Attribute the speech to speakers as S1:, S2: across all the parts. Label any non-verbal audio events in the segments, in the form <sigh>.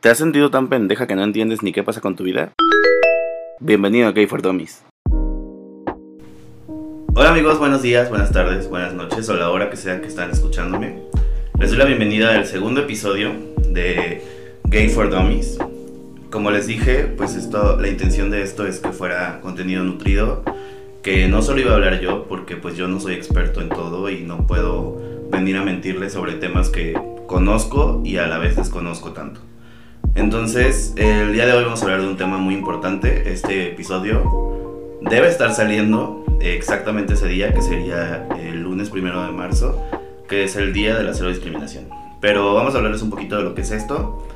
S1: ¿Te has sentido tan pendeja que no entiendes ni qué pasa con tu vida? Bienvenido a Gay for Dummies. Hola amigos, buenos días, buenas tardes, buenas noches o la hora que sea que están escuchándome. Les doy la bienvenida al segundo episodio de Gay for Dummies. Como les dije, pues esto, la intención de esto es que fuera contenido nutrido, que no solo iba a hablar yo, porque pues yo no soy experto en todo y no puedo venir a mentirles sobre temas que conozco y a la vez desconozco tanto. Entonces, el día de hoy vamos a hablar de un tema muy importante. Este episodio debe estar saliendo exactamente ese día, que sería el lunes primero de marzo, que es el día de la cero discriminación. Pero vamos a hablarles un poquito de lo que es esto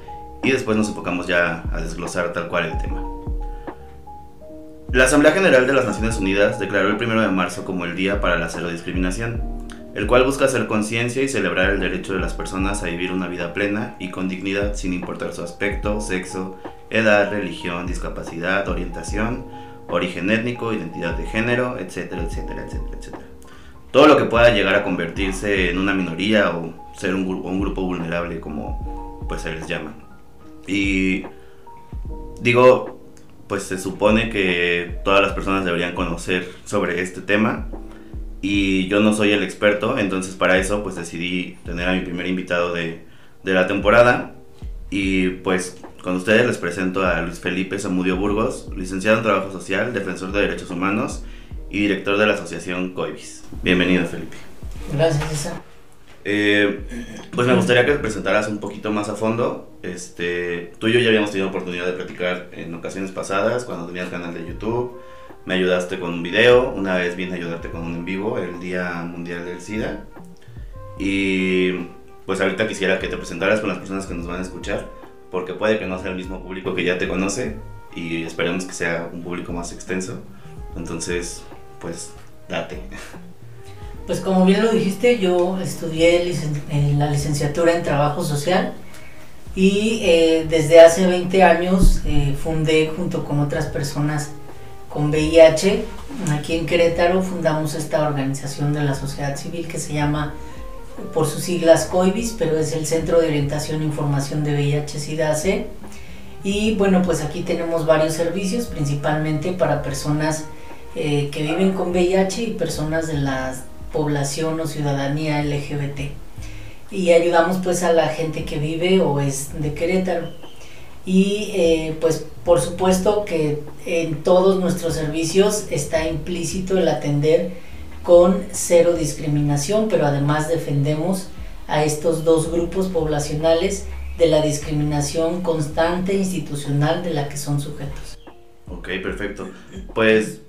S1: y después nos enfocamos ya a desglosar tal cual el tema. La Asamblea General de las Naciones Unidas declaró el primero de marzo como el Día para la Cero Discriminación el cual busca hacer conciencia y celebrar el derecho de las personas a vivir una vida plena y con dignidad sin importar su aspecto, sexo, edad, religión, discapacidad, orientación, origen étnico, identidad de género, etcétera, etcétera, etcétera, etcétera. Todo lo que pueda llegar a convertirse en una minoría o ser un, grupo vulnerable como pues se les llama. Y digo, pues se supone que todas las personas deberían conocer sobre este tema y yo no soy el experto, entonces para eso pues decidí tener a mi primer invitado de, de la temporada y pues con ustedes les presento a Luis Felipe Zamudio Burgos, licenciado en Trabajo Social, defensor de derechos humanos y director de la asociación COIBIS. Bienvenido Felipe.
S2: Gracias César.
S1: Eh, pues me gustaría que te presentaras un poquito más a fondo. Este, tú y yo ya habíamos tenido oportunidad de platicar en ocasiones pasadas cuando tenías canal de YouTube me ayudaste con un video, una vez vine a ayudarte con un en vivo, el Día Mundial del SIDA. Y pues ahorita quisiera que te presentaras con las personas que nos van a escuchar, porque puede que no sea el mismo público que ya te conoce y esperemos que sea un público más extenso. Entonces, pues date.
S2: Pues como bien lo dijiste, yo estudié en la licenciatura en Trabajo Social y eh, desde hace 20 años eh, fundé junto con otras personas con VIH. Aquí en Querétaro fundamos esta organización de la sociedad civil que se llama por sus siglas COIBIS, pero es el Centro de Orientación e Información de VIH-Sida-C. Y bueno, pues aquí tenemos varios servicios, principalmente para personas eh, que viven con VIH y personas de la población o ciudadanía LGBT. Y ayudamos pues a la gente que vive o es de Querétaro. Y eh, pues por supuesto que en todos nuestros servicios está implícito el atender con cero discriminación, pero además defendemos a estos dos grupos poblacionales de la discriminación constante institucional de la que son sujetos.
S1: Ok, perfecto. Pues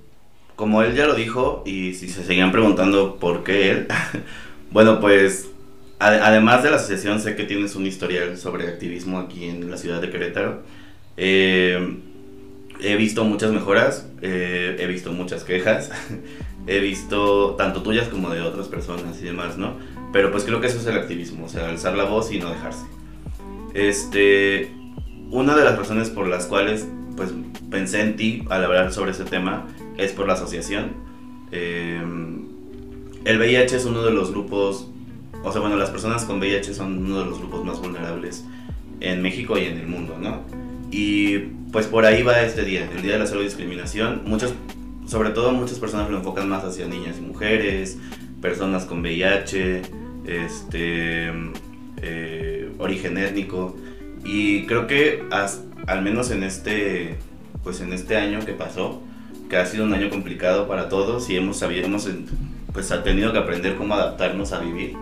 S1: como él ya lo dijo y si se seguían preguntando por qué él, <laughs> bueno, pues además de la asociación sé que tienes un historial sobre activismo aquí en la ciudad de Querétaro. Eh, he visto muchas mejoras, eh, he visto muchas quejas, <laughs> he visto tanto tuyas como de otras personas y demás, ¿no? Pero pues creo que eso es el activismo, o sea, alzar la voz y no dejarse. Este, una de las razones por las cuales pues pensé en ti al hablar sobre ese tema es por la asociación. Eh, el VIH es uno de los grupos, o sea, bueno, las personas con VIH son uno de los grupos más vulnerables en México y en el mundo, ¿no? Y pues por ahí va este día, el Día de la Salud y Discriminación. Muchas, sobre todo muchas personas lo enfocan más hacia niñas y mujeres, personas con VIH, este, eh, origen étnico. Y creo que al menos en este, pues en este año que pasó, que ha sido un año complicado para todos y hemos, hemos pues, tenido que aprender cómo adaptarnos a vivir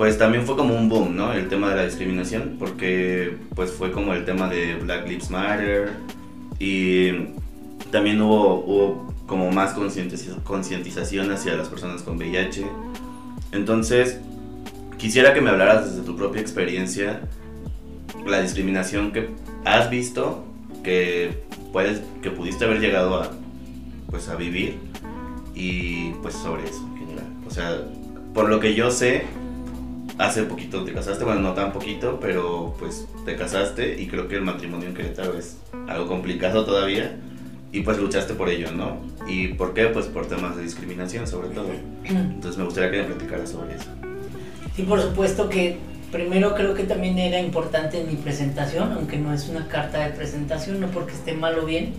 S1: pues también fue como un boom, ¿no? El tema de la discriminación, porque pues fue como el tema de Black Lives Matter y también hubo, hubo como más concientización hacia las personas con VIH. Entonces, quisiera que me hablaras desde tu propia experiencia, la discriminación que has visto, que, puedes, que pudiste haber llegado a, pues, a vivir y pues sobre eso en general. O sea, por lo que yo sé, hace poquito te casaste, bueno, no tan poquito, pero pues te casaste y creo que el matrimonio en Querétaro es algo complicado todavía y pues luchaste por ello, ¿no? ¿Y por qué? Pues por temas de discriminación sobre todo. Entonces me gustaría que me platicaras sobre eso.
S2: Sí, por supuesto que primero creo que también era importante en mi presentación, aunque no es una carta de presentación, no porque esté mal o bien,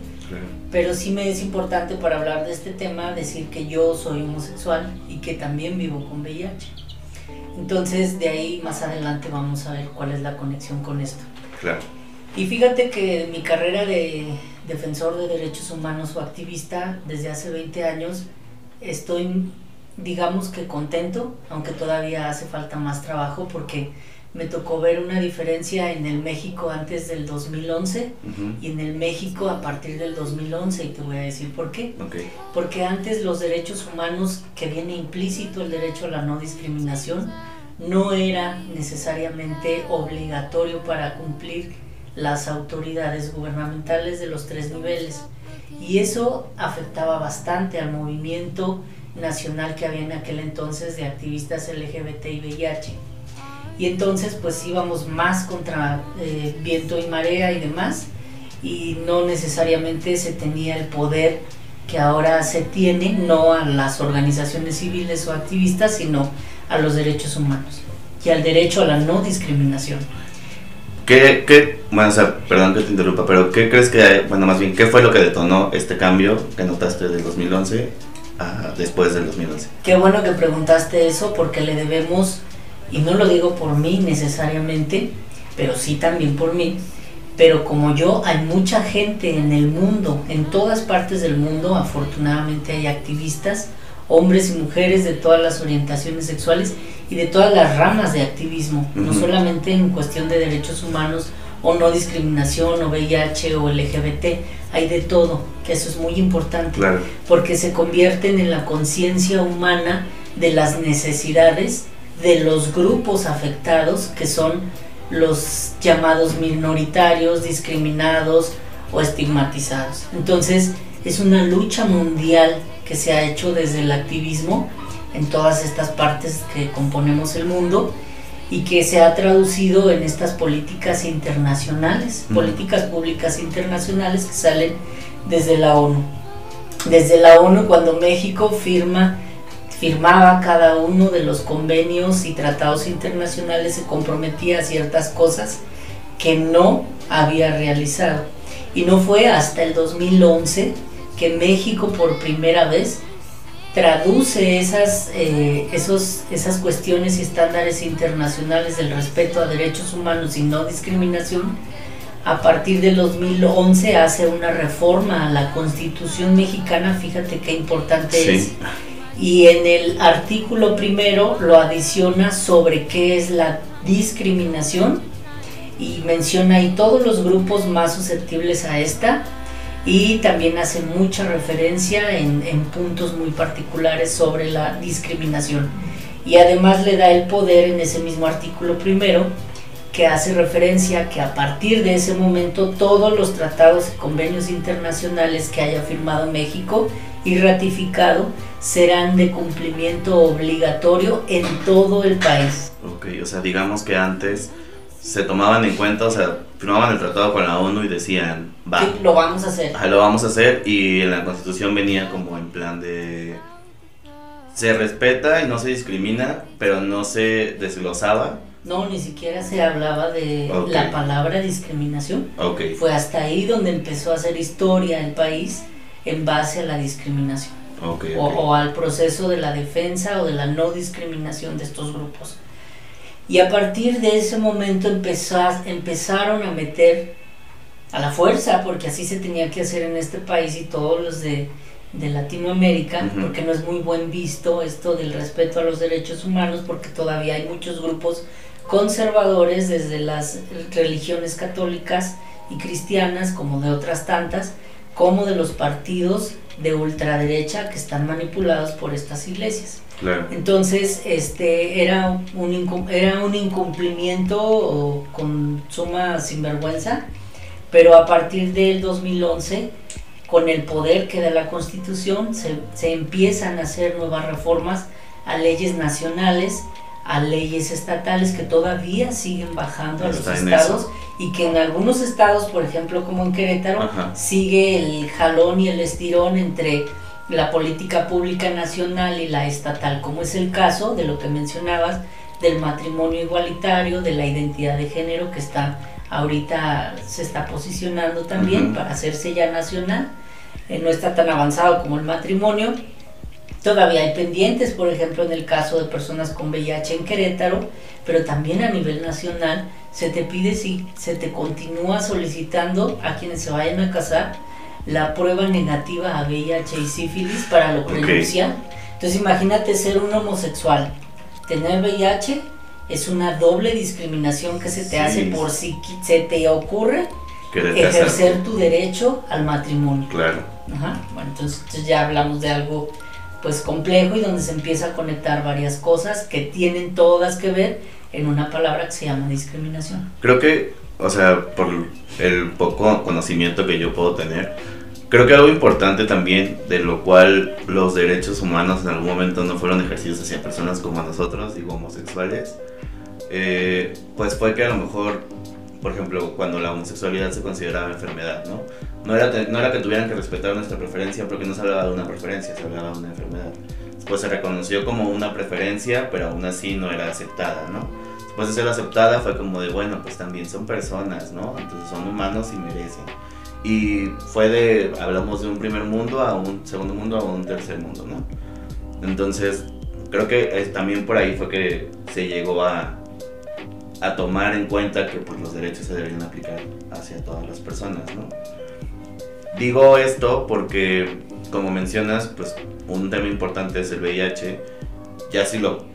S2: pero sí me es importante para hablar de este tema decir que yo soy homosexual y que también vivo con VIH. Entonces de ahí más adelante vamos a ver cuál es la conexión con esto.
S1: Claro.
S2: Y fíjate que mi carrera de defensor de derechos humanos o activista desde hace 20 años estoy digamos que contento, aunque todavía hace falta más trabajo porque me tocó ver una diferencia en el México antes del 2011 y en el México a partir del 2011 y te voy a decir por qué. Porque antes los derechos humanos, que viene implícito el derecho a la no discriminación, no era necesariamente obligatorio para cumplir las autoridades gubernamentales de los tres niveles. Y eso afectaba bastante al movimiento nacional que había en aquel entonces de activistas LGBT y VIH. Y entonces pues íbamos más contra eh, viento y marea y demás y no necesariamente se tenía el poder que ahora se tiene, no a las organizaciones civiles o activistas, sino a los derechos humanos y al derecho a la no discriminación.
S1: ¿Qué, qué, bueno, o sea, perdón que te interrumpa, pero ¿qué crees que, bueno, más bien, qué fue lo que detonó este cambio que notaste del 2011 a después del 2011?
S2: Qué bueno que preguntaste eso porque le debemos, y no lo digo por mí necesariamente, pero sí también por mí, pero como yo, hay mucha gente en el mundo, en todas partes del mundo, afortunadamente hay activistas, hombres y mujeres de todas las orientaciones sexuales y de todas las ramas de activismo, no solamente en cuestión de derechos humanos o no discriminación o VIH o LGBT, hay de todo, que eso es muy importante, porque se convierten en la conciencia humana de las necesidades de los grupos afectados, que son los llamados minoritarios, discriminados o estigmatizados. Entonces, es una lucha mundial que se ha hecho desde el activismo en todas estas partes que componemos el mundo y que se ha traducido en estas políticas internacionales, políticas públicas internacionales que salen desde la ONU. Desde la ONU cuando México firma firmaba cada uno de los convenios y tratados internacionales se comprometía a ciertas cosas que no había realizado. Y no fue hasta el 2011 que México por primera vez traduce esas, eh, esos, esas cuestiones y estándares internacionales del respeto a derechos humanos y no discriminación, a partir del 2011 hace una reforma a la constitución mexicana, fíjate qué importante es, y en el artículo primero lo adiciona sobre qué es la discriminación y menciona ahí todos los grupos más susceptibles a esta, y también hace mucha referencia en, puntos muy particulares sobre la discriminación. Y además le da el poder en ese mismo artículo primero que hace referencia que a partir de ese momento todos los tratados y convenios internacionales que haya firmado México y ratificado serán de cumplimiento obligatorio en todo el país.
S1: Ok, o sea, digamos que antes se tomaban en cuenta, o sea, firmaban el tratado con la ONU y decían, va.
S2: lo vamos a hacer.
S1: lo vamos a hacer y en la constitución venía como en plan de... Se respeta y no se discrimina, pero no se desglosaba.
S2: No, ni siquiera se hablaba de la palabra discriminación.
S1: Okay.
S2: Fue hasta ahí donde empezó a hacer historia el país en base a la discriminación.
S1: Okay,
S2: o al proceso de la defensa o de la no discriminación de estos grupos. Y a partir de ese momento empezaron a meter a la fuerza, porque así se tenía que hacer en este país y todos los de, Latinoamérica, porque no es muy buen visto esto del respeto a los derechos humanos, porque todavía hay muchos grupos conservadores desde las religiones católicas y cristianas, como de otras tantas, como de los partidos de ultraderecha que están manipulados por estas iglesias. Entonces, este era un, era un incumplimiento con suma sinvergüenza, pero a partir del 2011, con el poder que da la Constitución, se, se empiezan a hacer nuevas reformas a leyes nacionales, a leyes estatales que todavía siguen bajando a los estados y que en algunos estados, por ejemplo como en Querétaro, sigue el jalón y el estirón entre la política pública nacional y la estatal, como es el caso de lo que mencionabas, del matrimonio igualitario, de la identidad de género que está ahorita se está posicionando también para hacerse ya nacional. Eh, no está tan avanzado como el matrimonio. Todavía hay pendientes, por ejemplo, en el caso de personas con VIH en Querétaro, pero también a nivel nacional se te pide si se te continúa solicitando a quienes se vayan a casar la prueba negativa a VIH y sífilis para lo prenuncial. Entonces imagínate ser un homosexual, tener VIH es una doble discriminación que se te hace por si se te ocurre ejercer tu derecho al matrimonio.
S1: Claro.
S2: Ajá. Bueno, entonces ya hablamos de algo pues complejo y donde se empieza a conectar varias cosas que tienen todas que ver en una palabra que se llama discriminación.
S1: Creo que, o sea, por el poco conocimiento que yo puedo tener, creo que algo importante también, de lo cual los derechos humanos en algún momento no fueron ejercidos hacia personas como nosotros, digo, homosexuales, eh, pues fue que a lo mejor, por ejemplo, cuando la homosexualidad se consideraba enfermedad, ¿no? No era, no era que tuvieran que respetar nuestra preferencia porque no se hablaba de una preferencia, se hablaba de una enfermedad. Después se reconoció como una preferencia, pero aún así no era aceptada, ¿no? Después de ser aceptada fue como de, bueno, pues también son personas, ¿no? Entonces son humanos y merecen. Y fue de, hablamos de un primer mundo a un segundo mundo a un tercer mundo, ¿no? Entonces, creo que también por ahí fue que se llegó a, a tomar en cuenta que pues, los derechos se deberían aplicar hacia todas las personas, ¿no? Digo esto porque, como mencionas, pues un tema importante es el VIH. Ya si lo,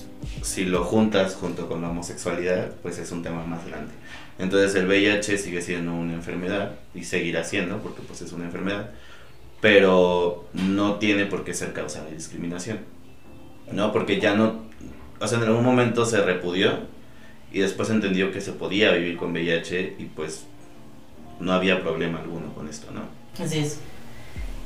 S1: si lo juntas junto con la homosexualidad, pues es un tema más grande. Entonces el VIH sigue siendo una enfermedad y seguirá siendo porque pues es una enfermedad, pero no tiene por qué ser causa de discriminación. ¿No? Porque ya no, o sea, en algún momento se repudió y después entendió que se podía vivir con VIH y pues no había problema alguno con esto, ¿no?
S2: Así es.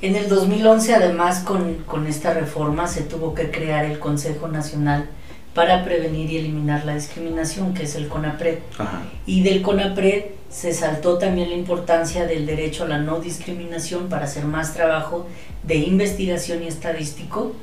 S2: En el 2011 además con, con esta reforma se tuvo que crear el Consejo Nacional para prevenir y eliminar la discriminación, que es el CONAPRED. Y del CONAPRED se saltó también la importancia del derecho a la no discriminación para hacer más trabajo de investigación y estadístico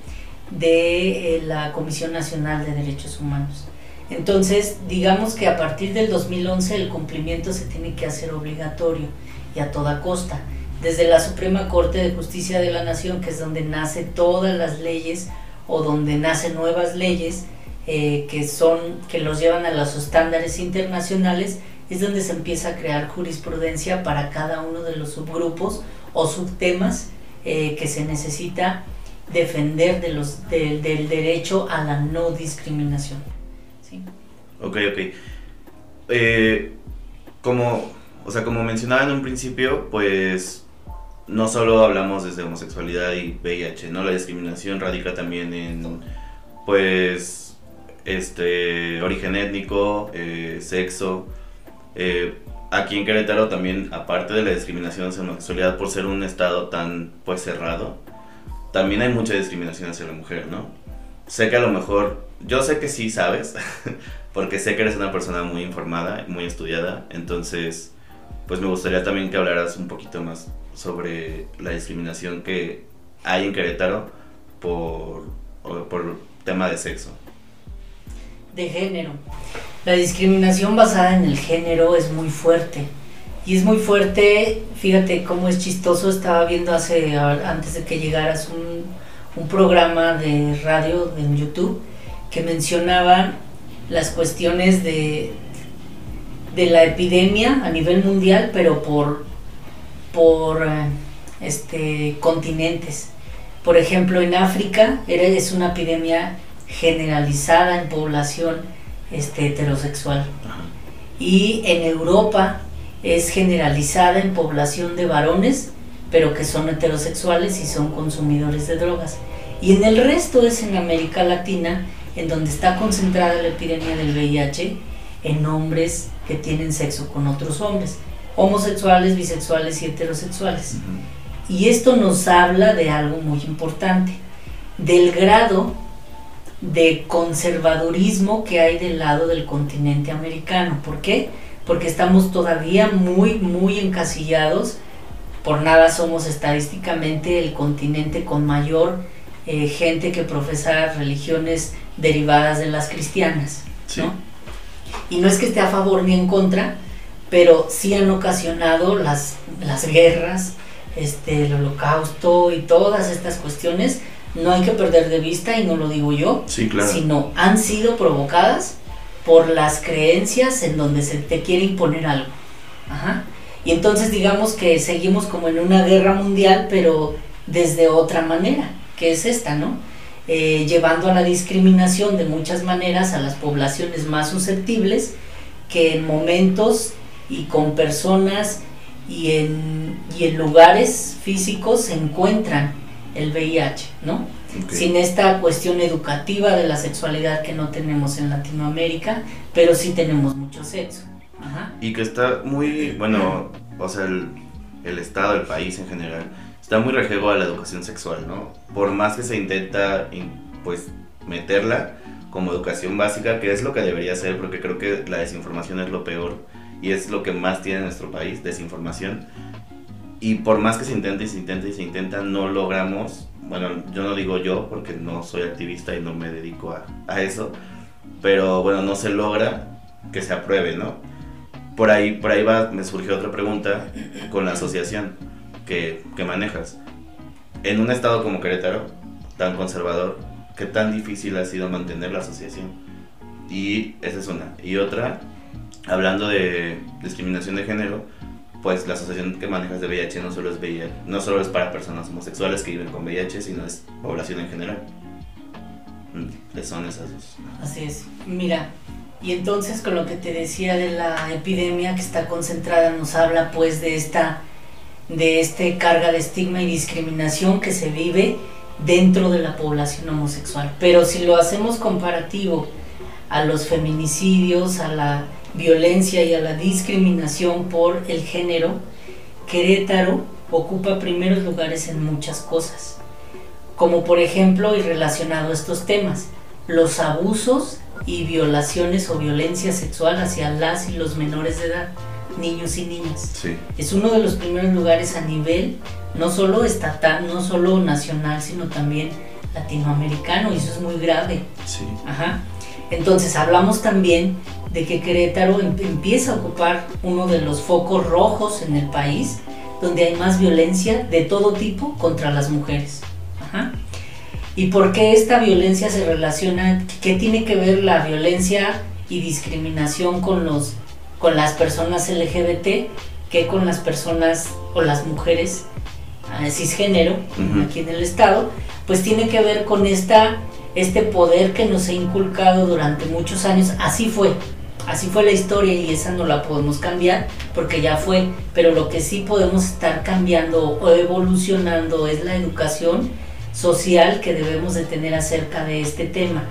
S2: de eh, la Comisión Nacional de Derechos Humanos. Entonces, digamos que a partir del 2011 el cumplimiento se tiene que hacer obligatorio y a toda costa. Desde la Suprema Corte de Justicia de la Nación, que es donde nacen todas las leyes o donde nacen nuevas leyes eh, que son que los llevan a los estándares internacionales, es donde se empieza a crear jurisprudencia para cada uno de los subgrupos o subtemas eh, que se necesita defender de los, del derecho a la no discriminación.
S1: Ok, ok. Eh, como, o sea, como mencionaba en un principio, pues no solo hablamos desde homosexualidad y VIH, ¿no? La discriminación radica también en, pues, este, origen étnico, eh, sexo. Eh, aquí en Querétaro también, aparte de la discriminación hacia la homosexualidad por ser un estado tan, pues, cerrado, también hay mucha discriminación hacia la mujer, ¿no? Sé que a lo mejor, yo sé que sí sabes, <laughs> porque sé que eres una persona muy informada, muy estudiada, entonces pues me gustaría también que hablaras un poquito más sobre la discriminación que hay en Querétaro por, por tema de sexo.
S2: De género. La discriminación basada en el género es muy fuerte. Y es muy fuerte, fíjate cómo es chistoso, estaba viendo hace, antes de que llegaras un, un programa de radio en YouTube que mencionaba las cuestiones de, de la epidemia a nivel mundial, pero por, por este, continentes. Por ejemplo, en África es una epidemia generalizada en población este, heterosexual. Y en Europa es generalizada en población de varones, pero que son heterosexuales y son consumidores de drogas. Y en el resto es en América Latina en donde está concentrada la epidemia del VIH en hombres que tienen sexo con otros hombres, homosexuales, bisexuales y heterosexuales. Y esto nos habla de algo muy importante, del grado de conservadurismo que hay del lado del continente americano. ¿Por qué? Porque estamos todavía muy, muy encasillados. Por nada somos estadísticamente el continente con mayor eh, gente que profesa religiones derivadas de las cristianas. ¿no? Y no es que esté a favor ni en contra, pero sí han ocasionado las, las guerras, este, el holocausto y todas estas cuestiones. No hay que perder de vista, y no lo digo yo, sino han sido provocadas por las creencias en donde se te quiere imponer algo. Y entonces digamos que seguimos como en una guerra mundial, pero desde otra manera, que es esta, ¿no? Eh, llevando a la discriminación de muchas maneras a las poblaciones más susceptibles que en momentos y con personas y en, y en lugares físicos se encuentran el VIH, ¿no? Sin esta cuestión educativa de la sexualidad que no tenemos en Latinoamérica, pero sí tenemos mucho sexo.
S1: Y que está muy, bueno, o sea, el, el Estado, el país en general, está muy rejego a la educación sexual, ¿no? Por más que se intenta, pues, meterla como educación básica, que es lo que debería ser, porque creo que la desinformación es lo peor y es lo que más tiene nuestro país, desinformación. Y por más que se intente y se intenta y se intenta, no logramos, bueno, yo no digo yo porque no soy activista y no me dedico a, a eso, pero bueno, no se logra que se apruebe, ¿no? Por ahí, por ahí va, me surgió otra pregunta con la asociación que, manejas. En un estado como Querétaro, tan conservador, ¿qué tan difícil ha sido mantener la asociación? Y esa es una. Y otra, hablando de discriminación de género, pues la asociación que manejas de VIH no solo es VIH, no solo es para personas homosexuales que viven con VIH, sino es población en general. Mm, son esas dos.
S2: Así es. Mira, y entonces con lo que te decía de la epidemia que está concentrada nos habla pues de esta de este carga de estigma y discriminación que se vive dentro de la población homosexual. Pero si lo hacemos comparativo a los feminicidios, a la violencia y a la discriminación por el género, Querétaro ocupa primeros lugares en muchas cosas, como por ejemplo, y relacionado a estos temas, los abusos y violaciones o violencia sexual hacia las y los menores de edad, niños y niñas. Es uno de los primeros lugares a nivel, no solo estatal, no solo nacional, sino también latinoamericano, y eso es muy grave. Ajá. Entonces hablamos también de que Querétaro em, empieza a ocupar uno de los focos rojos en el país, donde hay más violencia de todo tipo contra las mujeres. ¿Y por qué esta violencia se relaciona? ¿Qué tiene que ver la violencia y discriminación con, los, con las personas LGBT que con las personas o las mujeres uh, cisgénero aquí en el estado? Pues tiene que ver con esta este poder que nos ha inculcado durante muchos años, así fue, así fue la historia y esa no la podemos cambiar porque ya fue, pero lo que sí podemos estar cambiando o evolucionando es la educación social que debemos de tener acerca de este tema,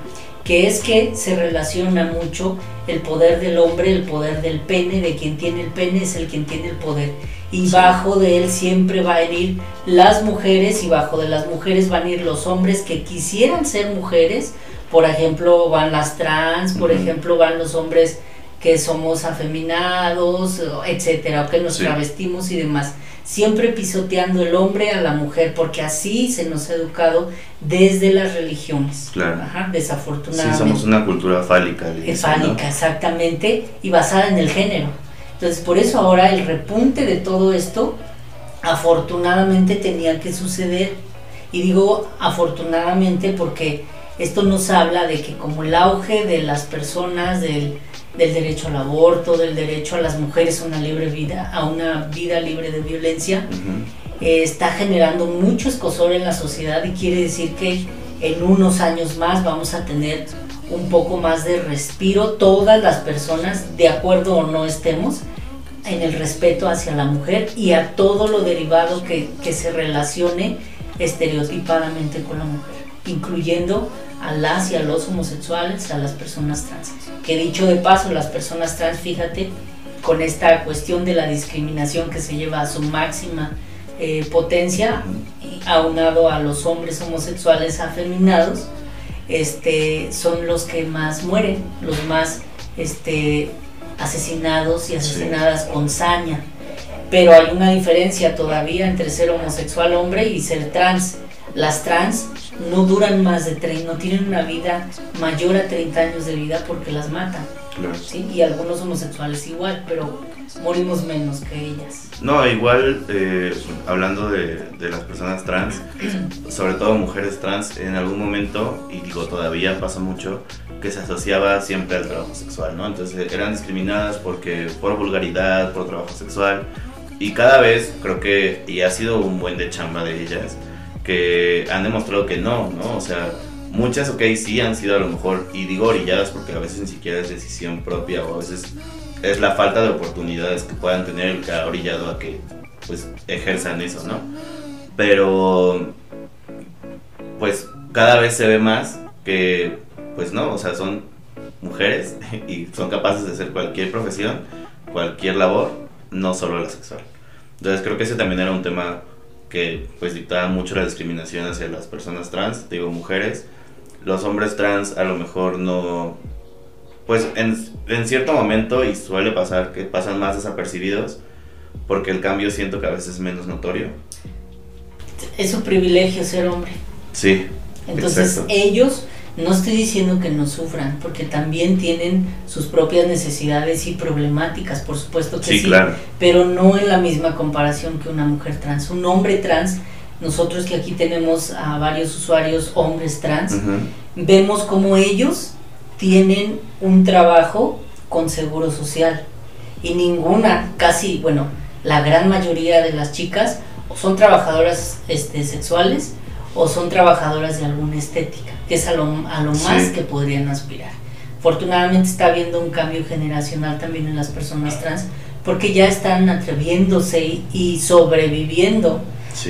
S2: que es que se relaciona mucho el poder del hombre, el poder del pene, de quien tiene el pene es el quien tiene el poder. Y bajo de él siempre van a ir las mujeres y bajo de las mujeres van a ir los hombres que quisieran ser mujeres, por ejemplo van las trans, por ejemplo van los hombres que somos afeminados, etcétera, o que nos travestimos y demás. Siempre pisoteando el hombre a la mujer, porque así se nos ha educado desde las religiones.
S1: Claro.
S2: Ajá, desafortunadamente.
S1: Sí, somos una cultura fálica.
S2: Fálica, exactamente, y basada en el género. Entonces, por eso ahora el repunte de todo esto, afortunadamente tenía que suceder. Y digo afortunadamente porque esto nos habla de que como el auge de las personas, del, derecho al aborto, del derecho a las mujeres a una libre vida, a una vida libre de violencia, eh, está generando mucho escosor en la sociedad y quiere decir que en unos años más vamos a tener un poco más de respiro todas las personas, de acuerdo o no estemos, en el respeto hacia la mujer y a todo lo derivado que, se relacione estereotipadamente con la mujer, incluyendo a las y a los homosexuales, a las personas trans. Que dicho de paso, las personas trans, fíjate, con esta cuestión de la discriminación que se lleva a su máxima eh, potencia, aunado a los hombres homosexuales afeminados, este, son los que más mueren, los más este, asesinados y asesinadas con saña. Pero hay una diferencia todavía entre ser homosexual hombre y ser trans. las trans no duran más de 30, no tienen una vida mayor a 30 años de vida porque las matan. ¿sí? Y algunos homosexuales igual, pero morimos menos que ellas.
S1: No, igual, eh, hablando de, de, las personas trans, sobre todo mujeres trans, en algún momento, y digo todavía pasa mucho, que se asociaba siempre al trabajo sexual, ¿no? Entonces eran discriminadas porque por vulgaridad, por trabajo sexual, y cada vez creo que, y ha sido un buen de chamba de ellas, que han demostrado que no, ¿no? O sea, muchas, ok, sí han sido a lo mejor, y digo orilladas porque a veces ni siquiera es decisión propia o a veces es la falta de oportunidades que puedan tener el que ha orillado a que pues ejerzan eso, ¿no? Pero pues cada vez se ve más que pues no, o sea, son mujeres <laughs> y son capaces de hacer cualquier profesión, cualquier labor, no solo la sexual. Entonces creo que ese también era un tema que pues dictaba mucho la discriminación hacia las personas trans, digo mujeres. Los hombres trans a lo mejor no, pues en, en cierto momento y suele pasar que pasan más desapercibidos porque el cambio siento que a veces es menos notorio.
S2: Es su privilegio ser hombre.
S1: Sí.
S2: Entonces ellos no estoy diciendo que no sufran, porque también tienen sus propias necesidades y problemáticas, por supuesto que sí,
S1: claro.
S2: pero no en la misma comparación que una mujer trans. Un hombre trans, nosotros que aquí tenemos a varios usuarios hombres trans, vemos como ellos tienen un trabajo con seguro social y ninguna, casi, bueno, la gran mayoría de las chicas son trabajadoras este, sexuales o son trabajadoras de alguna estética que es a lo, a lo más que podrían aspirar. Afortunadamente está habiendo un cambio generacional también en las personas trans, porque ya están atreviéndose y sobreviviendo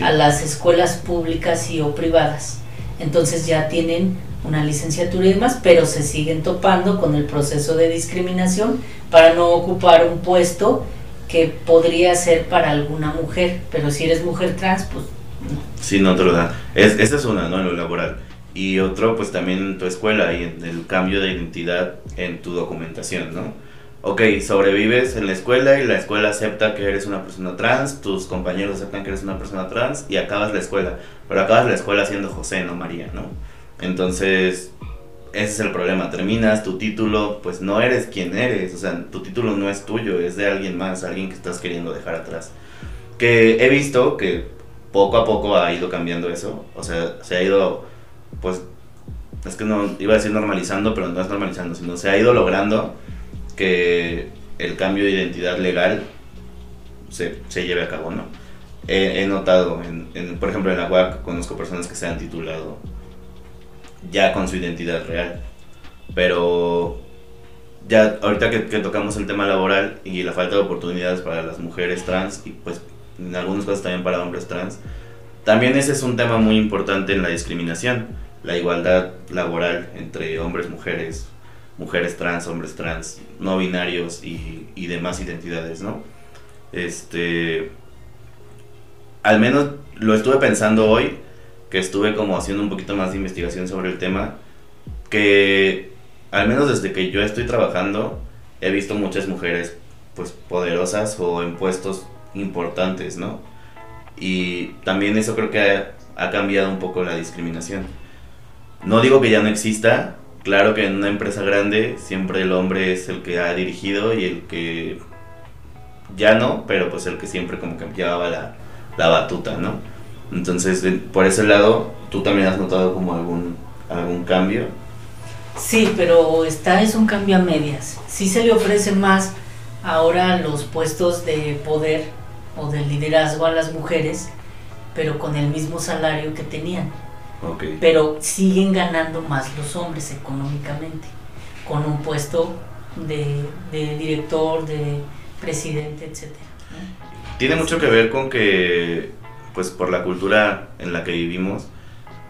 S2: a las escuelas públicas y o privadas. Entonces ya tienen una licenciatura y demás, pero se siguen topando con el proceso de discriminación para no ocupar un puesto que podría ser para alguna mujer, pero si eres mujer trans, pues no.
S1: Sí, no te lo dan. Es, esa es una, ¿no? En lo laboral y otro pues también en tu escuela y en el cambio de identidad en tu documentación, ¿no? Ok, sobrevives en la escuela y la escuela acepta que eres una persona trans, tus compañeros aceptan que eres una persona trans y acabas la escuela, pero acabas la escuela siendo José, no María, ¿no? Entonces, ese es el problema, terminas tu título, pues no eres quien eres, o sea, tu título no es tuyo, es de alguien más, alguien que estás queriendo dejar atrás. Que he visto que poco a poco ha ido cambiando eso, o sea, se ha ido pues es que no iba a decir normalizando, pero no es normalizando, sino se ha ido logrando que el cambio de identidad legal se, se lleve a cabo, ¿no? He, notado, en, por ejemplo, en la UAC conozco personas que se han titulado ya con su identidad real, pero ya ahorita que, que, tocamos el tema laboral y la falta de oportunidades para las mujeres trans y pues en algunos casos también para hombres trans, también ese es un tema muy importante en la discriminación la igualdad laboral entre hombres, mujeres, mujeres trans, hombres trans, no binarios y, y demás identidades, ¿no? Este, al menos lo estuve pensando hoy, que estuve como haciendo un poquito más de investigación sobre el tema, que al menos desde que yo estoy trabajando, he visto muchas mujeres pues poderosas o en puestos importantes, ¿no? Y también eso creo que ha, ha cambiado un poco la discriminación no digo que ya no exista, claro que en una empresa grande siempre el hombre es el que ha dirigido y el que ya no, pero pues el que siempre como que llevaba la, la batuta, ¿no? Entonces, por ese lado, ¿tú también has notado como algún, algún cambio?
S2: Sí, pero está es un cambio a medias. Sí se le ofrece más ahora los puestos de poder o de liderazgo a las mujeres, pero con el mismo salario que tenían. Pero siguen ganando más los hombres económicamente, con un puesto de, director, de presidente, etc.
S1: Tiene mucho que ver con que, pues por la cultura en la que vivimos,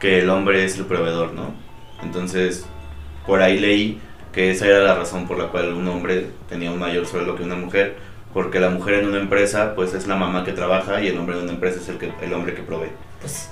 S1: que el hombre es el proveedor, ¿no? Entonces, por ahí leí que esa era la razón por la cual un hombre tenía un mayor sueldo que una mujer, porque la mujer en una empresa pues es la mamá que trabaja y el hombre en una empresa es el, que, el hombre que provee.
S2: Pues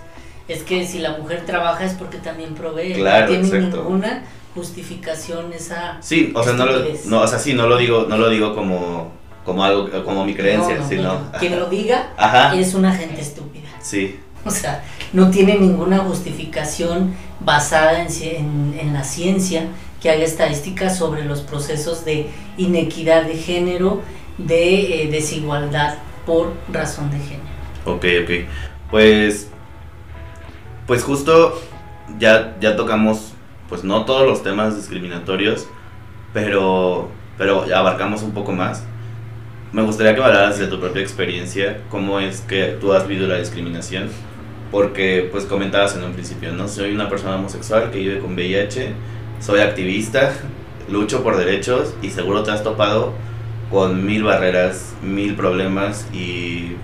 S2: es que si la mujer trabaja es porque también provee.
S1: Claro,
S2: no tiene ninguna justificación esa.
S1: Sí, o sea, no lo, no, o sea, sí, no lo digo, no lo digo como, como algo, como mi creencia,
S2: no,
S1: sino.
S2: Quien lo <laughs> diga es una gente estúpida.
S1: Sí.
S2: O sea, no tiene ninguna justificación basada en, en, la ciencia que haga estadísticas sobre los procesos de inequidad de género, de eh, desigualdad por razón de género.
S1: Ok, ok. Pues, pues justo ya, ya tocamos, pues no todos los temas discriminatorios, pero, pero abarcamos un poco más. Me gustaría que hablaras de tu propia experiencia, cómo es que tú has vivido la discriminación, porque pues comentabas en un principio, ¿no? Soy una persona homosexual que vive con VIH, soy activista, lucho por derechos y seguro te has topado con mil barreras, mil problemas y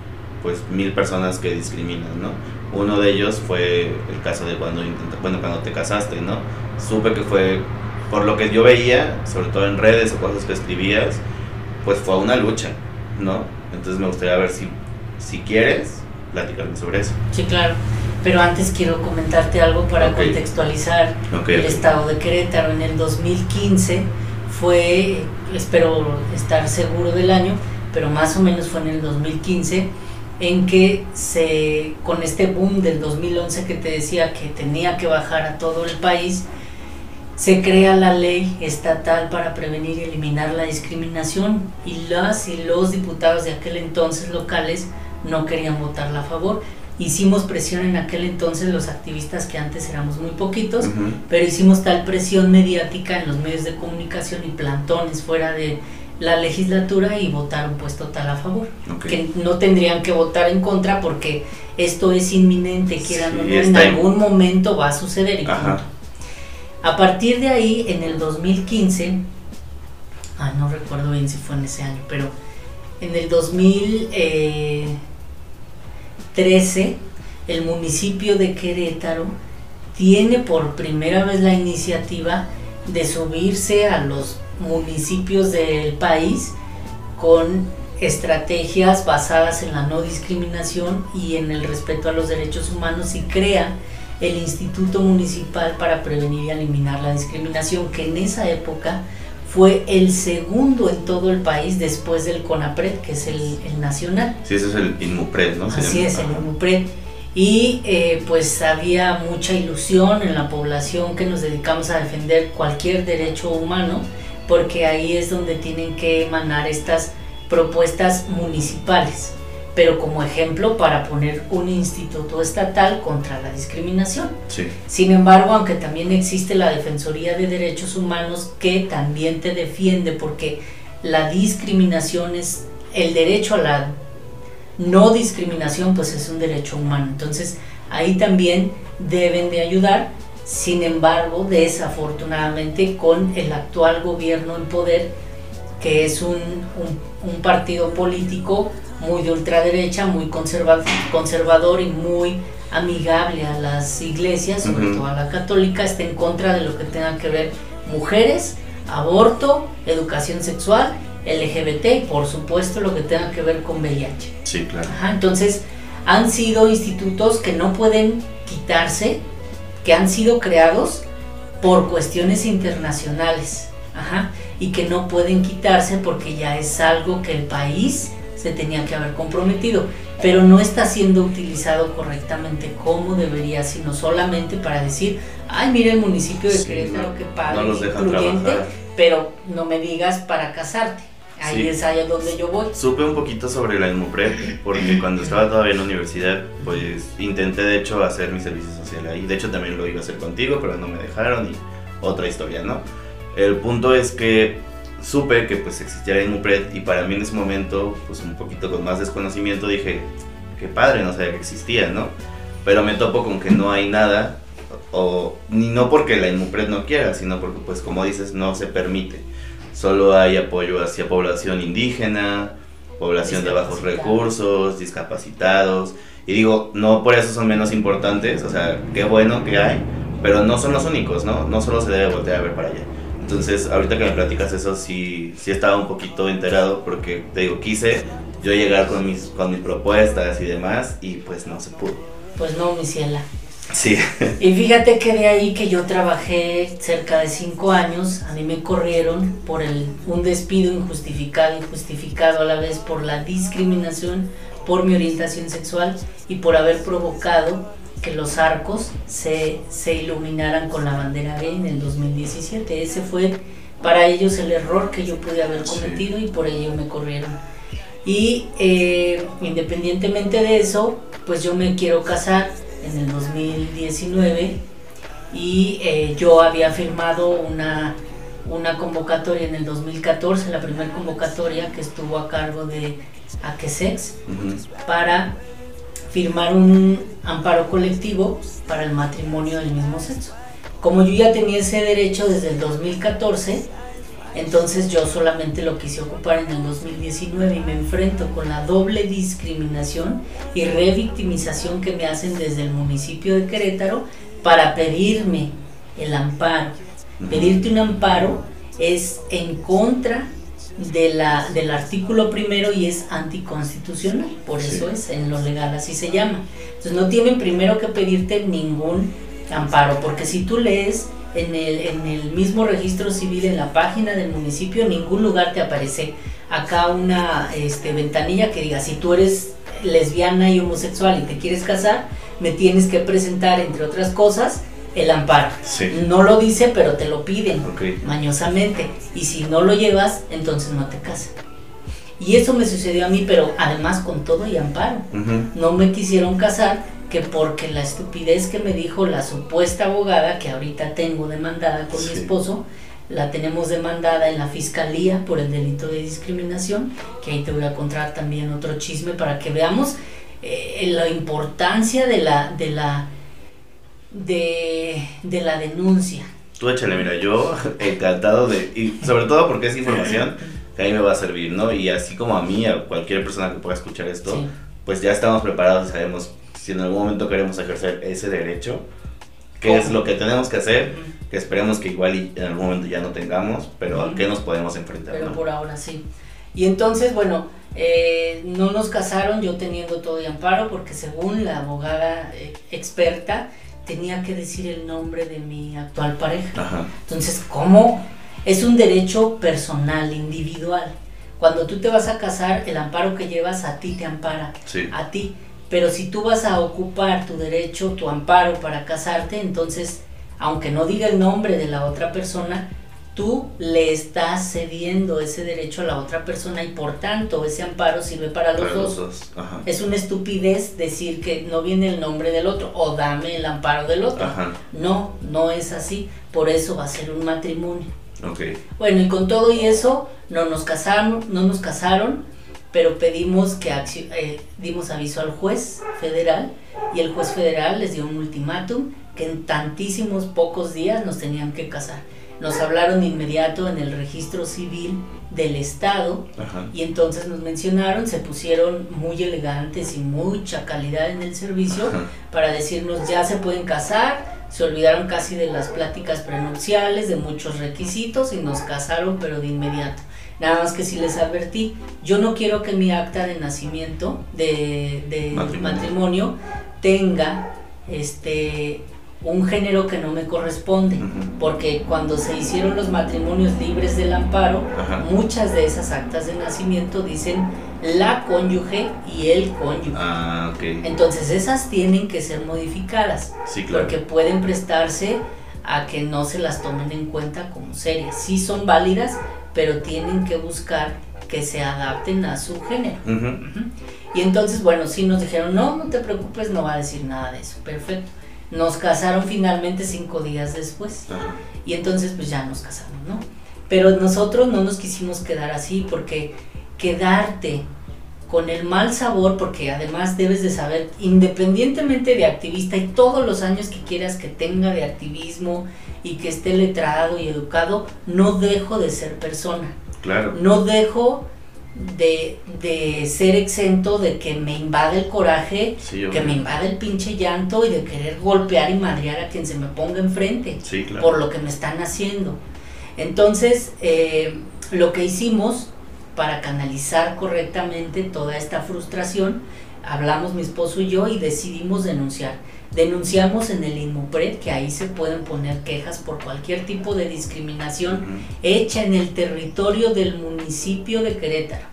S1: pues mil personas que discriminan, ¿no? Uno de ellos fue el caso de cuando bueno, cuando te casaste, ¿no? Supe que fue por lo que yo veía, sobre todo en redes o cosas que escribías, pues fue una lucha, ¿no? Entonces me gustaría ver si si quieres platicarme sobre eso.
S2: Sí, claro. Pero antes quiero comentarte algo para contextualizar el estado de Querétaro. En el 2015 fue, espero estar seguro del año, pero más o menos fue en el 2015 en que se con este boom del 2011 que te decía que tenía que bajar a todo el país se crea la ley estatal para prevenir y eliminar la discriminación. Y las y los diputados de aquel entonces locales no querían votarla a favor. Hicimos presión en aquel entonces los activistas que antes éramos muy poquitos, pero hicimos tal presión mediática en los medios de comunicación y plantones fuera de la legislatura y votaron pues total a favor. Que no tendrían que votar en contra porque esto es inminente, quieran o no, en algún momento va a suceder. Y A partir de ahí, en el 2015, ah, no recuerdo bien si fue en ese año, pero en el 2013, el municipio de Querétaro tiene por primera vez la iniciativa de subirse a los municipios del país con estrategias basadas en la no discriminación y en el respeto a los derechos humanos y crea el Instituto Municipal para Prevenir y Eliminar la Discriminación, que en esa época fue el segundo en todo el país después del CONAPRED, que es el, nacional.
S1: Sí, ese es el INMUPRED, ¿no?
S2: Así es, el INMUPRED. Y eh, pues había mucha ilusión en la población que nos dedicamos a defender cualquier derecho humano porque ahí es donde tienen que emanar estas propuestas municipales, pero como ejemplo para poner un instituto estatal contra la discriminación. Sin embargo, aunque también existe la Defensoría de Derechos Humanos que también te defiende porque la discriminación es el derecho a la no discriminación, pues es un derecho humano. Entonces, ahí también deben de ayudar sin embargo, desafortunadamente, con el actual gobierno en poder, que es un, partido político muy de ultraderecha, muy conservador y muy amigable a las iglesias, sobre todo a la católica, está en contra de lo que tenga que ver mujeres, aborto, educación sexual, LGBT y por supuesto lo que tenga que ver con VIH.
S1: Sí, claro.
S2: entonces, han sido institutos que no pueden quitarse que han sido creados por cuestiones internacionales y que no pueden quitarse porque ya es algo que el país se tenía que haber comprometido, pero no está siendo utilizado correctamente como debería, sino solamente para decir, ay, mira el municipio de Querétaro, que padre, incluyente, pero no me digas para casarte. Ahí es ahí donde yo voy.
S1: Supe un poquito sobre la ESMUPRED porque cuando estaba todavía en la universidad, pues intenté de hecho hacer mi servicio social ahí. De hecho también lo iba a hacer contigo, pero no me dejaron y otra historia, ¿no? El punto es que supe que pues existía la ESMUPRED y para mí en ese momento, pues un poquito con más desconocimiento dije, qué padre, no sabía que existía, ¿no? Pero me topo con que no hay nada, o ni no porque la ESMUPRED no quiera, sino porque pues como dices, no se permite Solo hay apoyo hacia población indígena, población de bajos recursos, discapacitados. Y digo, no por eso son menos importantes, o sea, qué bueno que hay, pero no son los únicos, ¿no? No solo se debe voltear a ver para allá. Entonces, ahorita que me platicas eso, sí, sí estaba un poquito enterado porque, te digo, quise yo llegar con mis, con mis propuestas y demás y pues no se pudo.
S2: Pues no, mi ciela.
S1: Sí.
S2: Y fíjate que de ahí que yo trabajé cerca de cinco años, a mí me corrieron por el, un despido injustificado, injustificado a la vez por la discriminación por mi orientación sexual y por haber provocado que los arcos se, se iluminaran con la bandera gay en el 2017. Ese fue para ellos el error que yo pude haber cometido y por ello me corrieron. Y eh, independientemente de eso, pues yo me quiero casar en el 2019 y eh, yo había firmado una, una convocatoria en el 2014, la primera convocatoria que estuvo a cargo de Aquesex, para firmar un amparo colectivo para el matrimonio del mismo sexo. Como yo ya tenía ese derecho desde el 2014, entonces yo solamente lo quise ocupar en el 2019 y me enfrento con la doble discriminación y revictimización que me hacen desde el municipio de Querétaro para pedirme el amparo. Pedirte un amparo es en contra de la, del artículo primero y es anticonstitucional, por eso es en lo legal, así se llama. Entonces no tienen primero que pedirte ningún amparo, porque si tú lees en el, en el mismo registro civil, en la página del municipio, en ningún lugar te aparece acá una este, ventanilla que diga, si tú eres lesbiana y homosexual y te quieres casar, me tienes que presentar, entre otras cosas, el amparo. No lo dice, pero te lo piden mañosamente. Y si no lo llevas, entonces no te casas. Y eso me sucedió a mí, pero además con todo y amparo. No me quisieron casar que porque la estupidez que me dijo la supuesta abogada, que ahorita tengo demandada con mi esposo, la tenemos demandada en la fiscalía por el delito de discriminación, que ahí te voy a contar también otro chisme para que veamos eh, la importancia de la, de la, de, de la denuncia.
S1: Tú échale, mira, yo encantado de, y sobre todo porque es información que a mí me va a servir, ¿no? Y así como a mí, a cualquier persona que pueda escuchar esto, pues ya estamos preparados y sabemos si en algún momento queremos ejercer ese derecho, qué es lo que tenemos que hacer, que esperemos que igual y en algún momento ya no tengamos, pero a qué nos podemos enfrentar.
S2: Pero por ahora sí. Y entonces, bueno, eh, no nos casaron yo teniendo todo de amparo porque según la abogada eh, experta tenía que decir el nombre de mi actual pareja. Entonces, ¿cómo? Es un derecho personal, individual. Cuando tú te vas a casar, el amparo que llevas a ti te ampara. A ti. Pero si tú vas a ocupar tu derecho, tu amparo para casarte, entonces, aunque no diga el nombre de la otra persona, tú le estás cediendo ese derecho a la otra persona y por tanto ese amparo sirve para los dos. Es una estupidez decir que no viene el nombre del otro o dame el amparo del otro. No, no es así. Por eso va a ser un matrimonio. Bueno, y con todo y eso, no nos casamos, no nos casaron, pero pedimos que eh, dimos aviso al juez federal y el juez federal les dio un ultimátum que en tantísimos pocos días nos tenían que casar. Nos hablaron de inmediato en el registro civil del estado y entonces nos mencionaron, se pusieron muy elegantes y mucha calidad en el servicio para decirnos ya se pueden casar, se olvidaron casi de las pláticas prenupciales, de muchos requisitos y nos casaron pero de inmediato. Nada más que si les advertí, yo no quiero que mi acta de nacimiento, de, matrimonio. tenga este un género que no me corresponde, porque cuando se hicieron los matrimonios libres del amparo, muchas de esas actas de nacimiento dicen la cónyuge y el cónyuge.
S1: Ah,
S2: Entonces esas tienen que ser modificadas, porque pueden prestarse a que no se las tomen en cuenta como serias. Sí son válidas, pero tienen que buscar que se adapten a su género. Y entonces, bueno, sí nos dijeron, no, no te preocupes, no va a decir nada de eso. Perfecto. Nos casaron finalmente cinco días después. Y entonces, pues ya nos casamos, ¿no? Pero nosotros no nos quisimos quedar así porque quedarte con el mal sabor, porque además debes de saber, independientemente de activista y todos los años que quieras que tenga de activismo y que esté letrado y educado, no dejo de ser persona.
S1: Claro.
S2: No dejo de, ser exento de que me invade el coraje, que me invade el pinche llanto y de querer golpear y madrear a quien se me ponga enfrente por lo que me están haciendo. Entonces, eh, lo que hicimos para canalizar correctamente toda esta frustración, hablamos mi esposo y yo y decidimos denunciar. Denunciamos en el INMUPRED que ahí se pueden poner quejas por cualquier tipo de discriminación hecha en el territorio del municipio de Querétaro.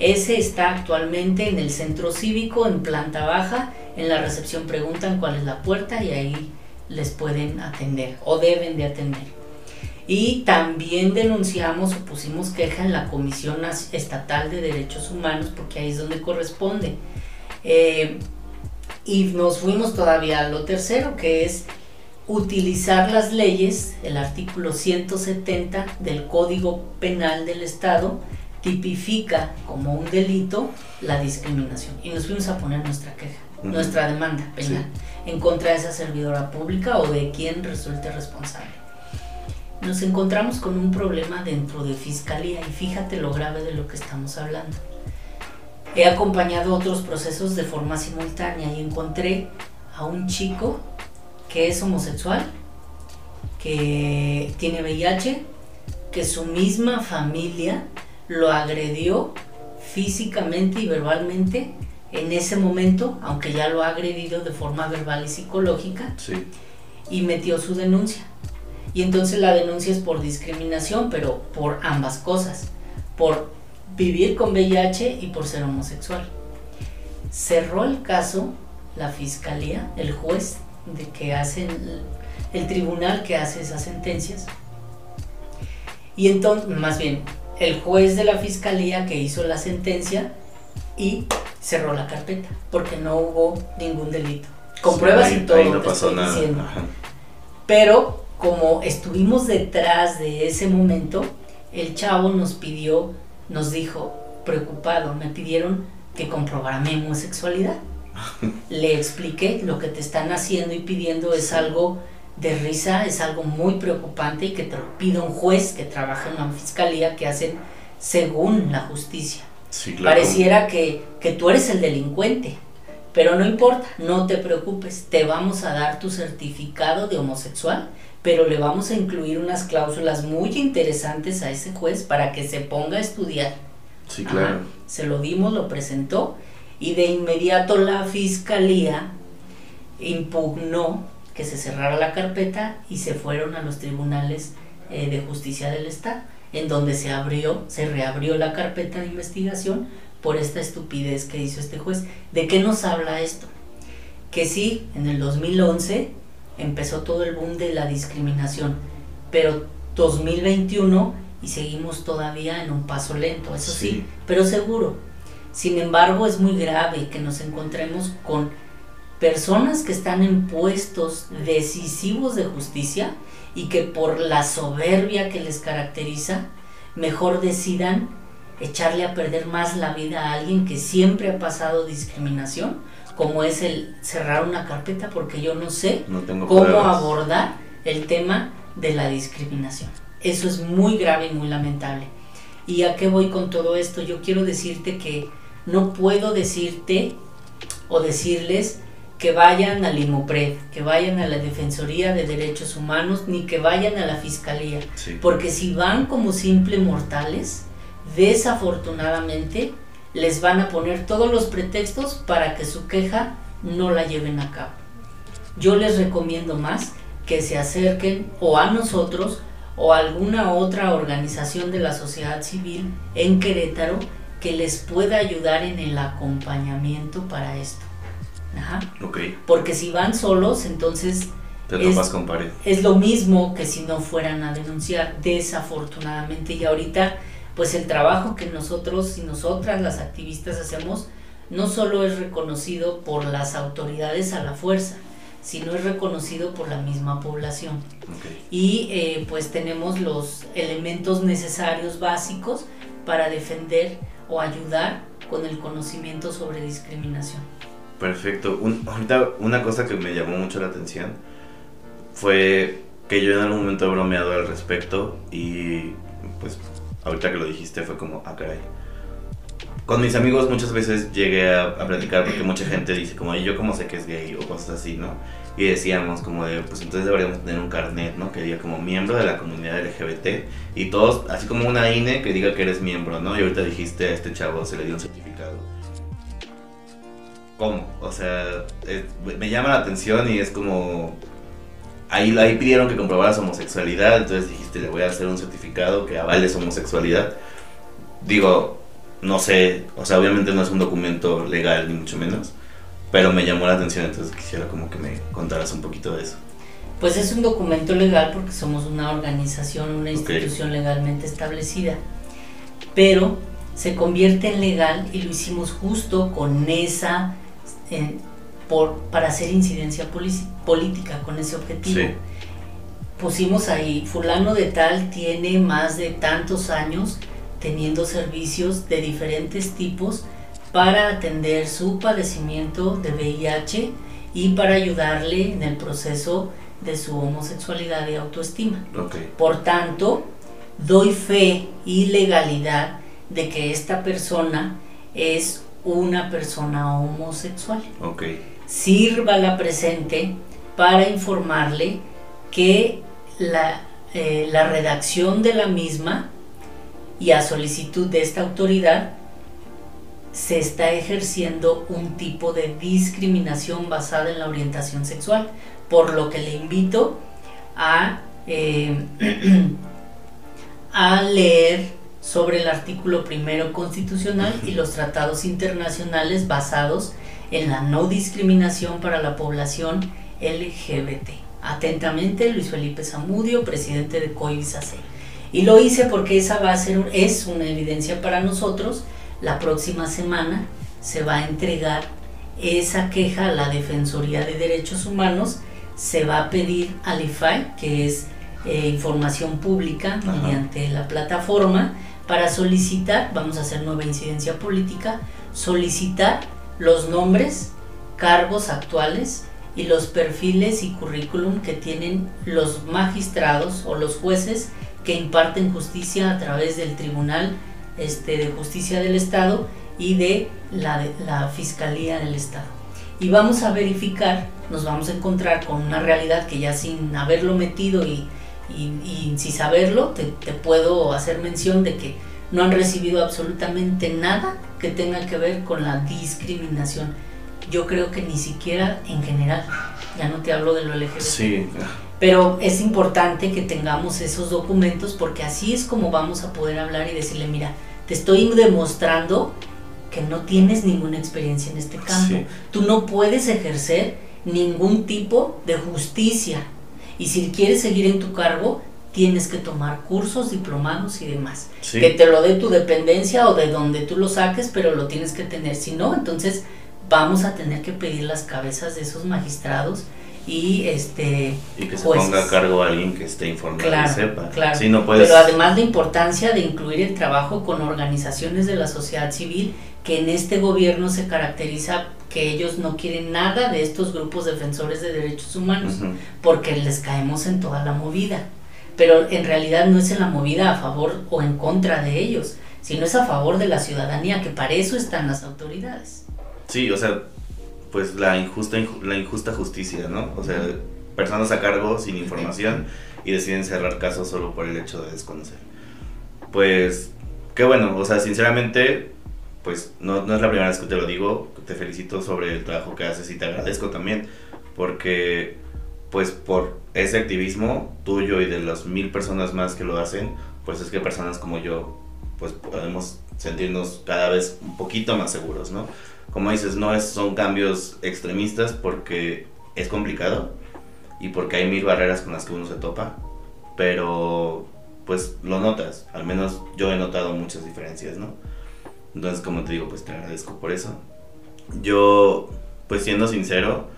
S2: Ese está actualmente en el centro cívico, en planta baja. En la recepción preguntan cuál es la puerta y ahí les pueden atender o deben de atender. Y también denunciamos o pusimos queja en la Comisión Estatal de Derechos Humanos porque ahí es donde corresponde. Eh, y nos fuimos todavía a lo tercero, que es utilizar las leyes, el artículo 170 del Código Penal del Estado tipifica como un delito la discriminación. Y nos fuimos a poner nuestra queja, nuestra demanda penal en contra de esa servidora pública o de quien resulte responsable. Nos encontramos con un problema dentro de Fiscalía y fíjate lo grave de lo que estamos hablando. He acompañado otros procesos de forma simultánea y encontré a un chico que es homosexual, que tiene VIH, que su misma familia lo agredió físicamente y verbalmente en ese momento, aunque ya lo ha agredido de forma verbal y psicológica, y metió su denuncia. Y entonces la denuncia es por discriminación, pero por ambas cosas, por vivir con VIH y por ser homosexual. Cerró el caso la fiscalía, el juez de que hace el tribunal que hace esas sentencias. Y entonces, más bien, el juez de la fiscalía que hizo la sentencia y cerró la carpeta porque no hubo ningún delito. Con pruebas y todo.
S1: no pasó nada.
S2: Pero como estuvimos detrás de ese momento, el chavo nos pidió, nos dijo, preocupado, me pidieron que comprobara mi homosexualidad. <laughs> Le expliqué lo que te están haciendo y pidiendo es algo de risa, es algo muy preocupante y que te lo pide un juez que trabaja en una fiscalía que hacen según la justicia. Pareciera que, que tú eres el delincuente, pero no importa, no te preocupes, te vamos a dar tu certificado de homosexual, pero le vamos a incluir unas cláusulas muy interesantes a ese juez para que se ponga a estudiar.
S1: Sí, claro.
S2: se lo dimos, lo presentó y de inmediato la fiscalía impugnó que se cerrara la carpeta y se fueron a los tribunales eh, de justicia del Estado, en donde se abrió, se reabrió la carpeta de investigación por esta estupidez que hizo este juez. ¿De qué nos habla esto? Que sí, en el 2011 empezó todo el boom de la discriminación, pero 2021 y seguimos todavía en un paso lento, eso sí pero seguro. Sin embargo, es muy grave que nos encontremos con personas que están en puestos decisivos de justicia y que por la soberbia que les caracteriza, mejor decidan echarle a perder más la vida a alguien que siempre ha pasado discriminación, como es el cerrar una carpeta porque yo no sé cómo abordar el tema de la discriminación. Eso es muy grave y muy lamentable. ¿Y a qué voy con todo esto? Yo quiero decirte que no puedo decirte o decirles que vayan al IMOPRED, que vayan a la Defensoría de Derechos Humanos, ni que vayan a la Fiscalía. Porque si van como simples mortales, desafortunadamente les van a poner todos los pretextos para que su queja no la lleven a cabo. Yo les recomiendo más que se acerquen o a nosotros o a alguna otra organización de la sociedad civil en Querétaro que les pueda ayudar en el acompañamiento para esto. Ajá. Porque si van solos, entonces
S1: es,
S2: es lo mismo que si no fueran a denunciar, desafortunadamente. Y ahorita, pues el trabajo que nosotros y nosotras, las activistas, hacemos, no solo es reconocido por las autoridades a la fuerza, sino es reconocido por la misma población. Y eh, pues tenemos los elementos necesarios básicos para defender o ayudar con el conocimiento sobre discriminación.
S1: Perfecto. ahorita una cosa que me llamó mucho la atención fue que yo en algún momento he bromeado al respecto y pues ahorita que lo dijiste fue como, ah, caray. Con mis amigos muchas veces llegué a, a platicar porque mucha gente dice como, yo como sé que es gay o cosas así, ¿no? Y decíamos como de, pues entonces deberíamos tener un carnet, ¿no? Que diga como miembro de la comunidad LGBT y todos, así como una INE que diga que eres miembro, ¿no? Y ahorita dijiste a este chavo se le dio un certificado ¿cómo? O sea, me llama la atención y es como... Ahí, ahí pidieron que comprobaras homosexualidad, entonces dijiste, le voy a hacer un certificado que avale su homosexualidad. Digo, no sé, o sea, obviamente no es un documento legal ni mucho menos, pero me llamó la atención, entonces quisiera como que me contaras un poquito de eso.
S2: Pues es un documento legal porque somos una organización, una institución legalmente establecida, pero se convierte en legal y lo hicimos justo con esa, por, para hacer incidencia política, con ese objetivo. Pusimos ahí, fulano de tal tiene más de tantos años teniendo servicios de diferentes tipos para atender su padecimiento de VIH y para ayudarle en el proceso de su homosexualidad y autoestima. Por tanto, doy fe y legalidad de que esta persona es una persona homosexual. Sirva la presente para informarle que la, eh, la redacción de la misma y a solicitud de esta autoridad se está ejerciendo un tipo de discriminación basada en la orientación sexual, por lo que le invito a, eh, <clears throat> a leer sobre el artículo primero constitucional y los tratados internacionales basados en la no discriminación para la población LGBT. Atentamente, Luis Felipe Zamudio, presidente de COISAC. Y lo hice porque esa va a ser, es una evidencia para nosotros. La próxima semana se va a entregar esa queja a la Defensoría de Derechos Humanos. Se va a pedir al IFAI, que es eh, información pública mediante la plataforma, para solicitar, vamos a hacer nueva incidencia política, solicitar los nombres, cargos actuales y los perfiles y currículum que tienen los magistrados o los jueces que imparten justicia a través del Tribunal este, de Justicia del Estado y de la, la Fiscalía del Estado. Y vamos a verificar, nos vamos a encontrar con una realidad que ya sin haberlo metido y, y, sin saberlo, te, te, puedo hacer mención de que no han recibido absolutamente nada que tenga que ver con la discriminación. Yo creo que ni siquiera en general, ya no te hablo de lo LGBT.
S1: Sí.
S2: Pero es importante que tengamos esos documentos porque así es como vamos a poder hablar y decirle, mira, te estoy demostrando que no tienes ninguna experiencia en este campo. Tú no puedes ejercer ningún tipo de justicia. Y si quieres seguir en tu cargo, tienes que tomar cursos, diplomados y demás. Que te lo dé tu dependencia o de donde tú lo saques, pero lo tienes que tener. Si no, entonces vamos a tener que pedir las cabezas de esos magistrados y este
S1: y que se ponga a cargo alguien que esté informado y sepa.
S2: claro. No pero además la importancia de incluir el trabajo con organizaciones de la sociedad civil que en este gobierno se caracteriza que ellos no quieren nada de estos grupos defensores de derechos humanos porque les caemos en toda la movida pero en realidad no es en la movida a favor o en contra de ellos sino es a favor de la ciudadanía que para eso están las autoridades
S1: sí o sea pues la injusta, la injusta justicia, ¿no? O sea, personas a cargo sin información y deciden cerrar casos solo por el hecho de desconocer. Pues, qué bueno, o sea, sinceramente, pues no, no es la primera vez que te lo digo, te felicito sobre el trabajo que haces y te agradezco también, porque pues por ese activismo tuyo y de las mil personas más que lo hacen, pues es que personas como yo, pues podemos sentirnos cada vez un poquito más seguros, ¿no? como dices, no es, son cambios extremistas porque es complicado y porque hay mil barreras con las que uno se topa, pero pues lo notas, al menos yo he notado muchas diferencias, ¿no? Entonces, como te digo, pues te agradezco por eso. Yo, pues siendo sincero,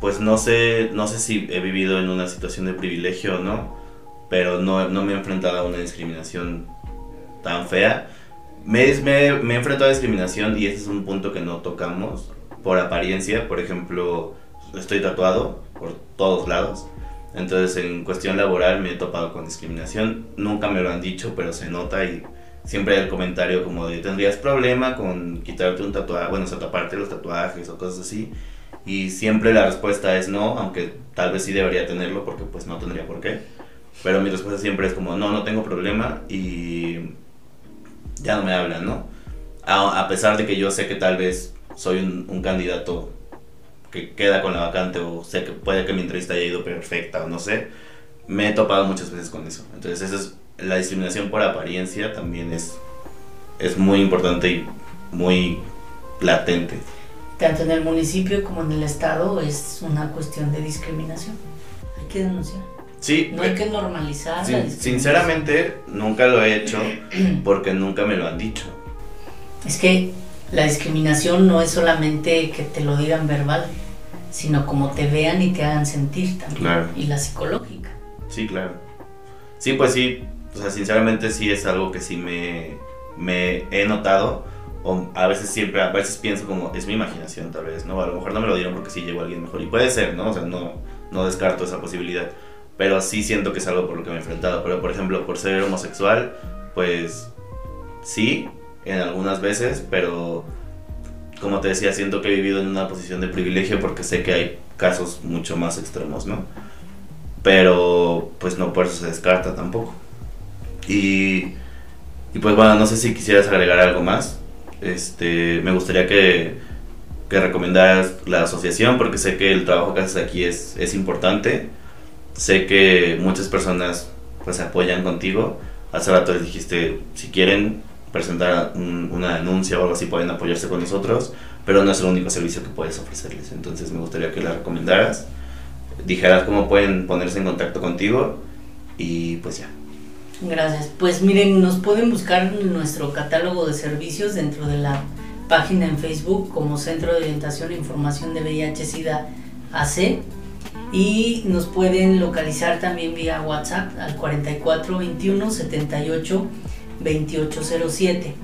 S1: pues no sé, no sé si he vivido en una situación de privilegio o no, pero no, no me he enfrentado a una discriminación tan fea me, me, he enfrentado a discriminación y ese es un punto que no tocamos por apariencia. Por ejemplo, estoy tatuado por todos lados. Entonces, en cuestión laboral me he topado con discriminación. Nunca me lo han dicho, pero se nota y siempre hay el comentario como de tendrías problema con quitarte un tatuaje, bueno, o sea, taparte los tatuajes o cosas así. Y siempre la respuesta es no, aunque tal vez sí debería tenerlo porque pues no tendría por qué. Pero mi respuesta siempre es como no, no tengo problema y ya no me hablan, ¿no? A, pesar de que yo sé que tal vez soy un, candidato que queda con la vacante o sé que puede que mi entrevista haya ido perfecta o no sé, me he topado muchas veces con eso. Entonces, esa es la discriminación por apariencia también es es muy importante y muy latente.
S2: Tanto en el municipio como en el estado es una cuestión de discriminación. Hay que denunciar.
S1: Sí,
S2: No hay que normalizar
S1: sin-
S2: la
S1: sinceramente nunca lo he hecho <clears throat> porque nunca me lo han dicho.
S2: Es que la discriminación no es solamente que te lo digan verbal, sino como te vean y te hagan sentir también.
S1: Claro.
S2: Y la psicológica.
S1: Sí, claro. Sí, pues sí, o sea, sinceramente sí es algo que sí me, me he notado. O a veces siempre, a veces pienso como, es mi imaginación tal vez, ¿no? A lo mejor no me lo dieron porque sí llegó alguien mejor. Y puede ser, ¿no? O sea, no, no descarto esa posibilidad. Pero sí siento que es algo por lo que me he enfrentado. Pero por ejemplo, por ser homosexual, pues sí, en algunas veces, pero como te decía, siento que he vivido en una posición de privilegio porque sé que hay casos mucho más extremos, ¿no? pero pues no por eso se descarta tampoco. Y, y pues bueno, no sé si quisieras agregar algo más. Este, me gustaría que, que recomendaras la asociación porque sé que el trabajo que haces aquí es, es importante. Sé que muchas personas pues se apoyan contigo. Hace rato les dijiste, si quieren presentar un- una denuncia o algo así pueden apoyarse con nosotros, pero no es el único servicio que puedes ofrecerles. Entonces me gustaría que la recomendaras dijeras cómo pueden ponerse en contacto contigo y pues ya.
S2: Gracias. Pues miren, nos pueden buscar en nuestro catálogo de servicios dentro de la página en Facebook como Centro de Orientación e Información de VIH-Sida AC y nos pueden localizar también vía WhatsApp al 44 21 78 2807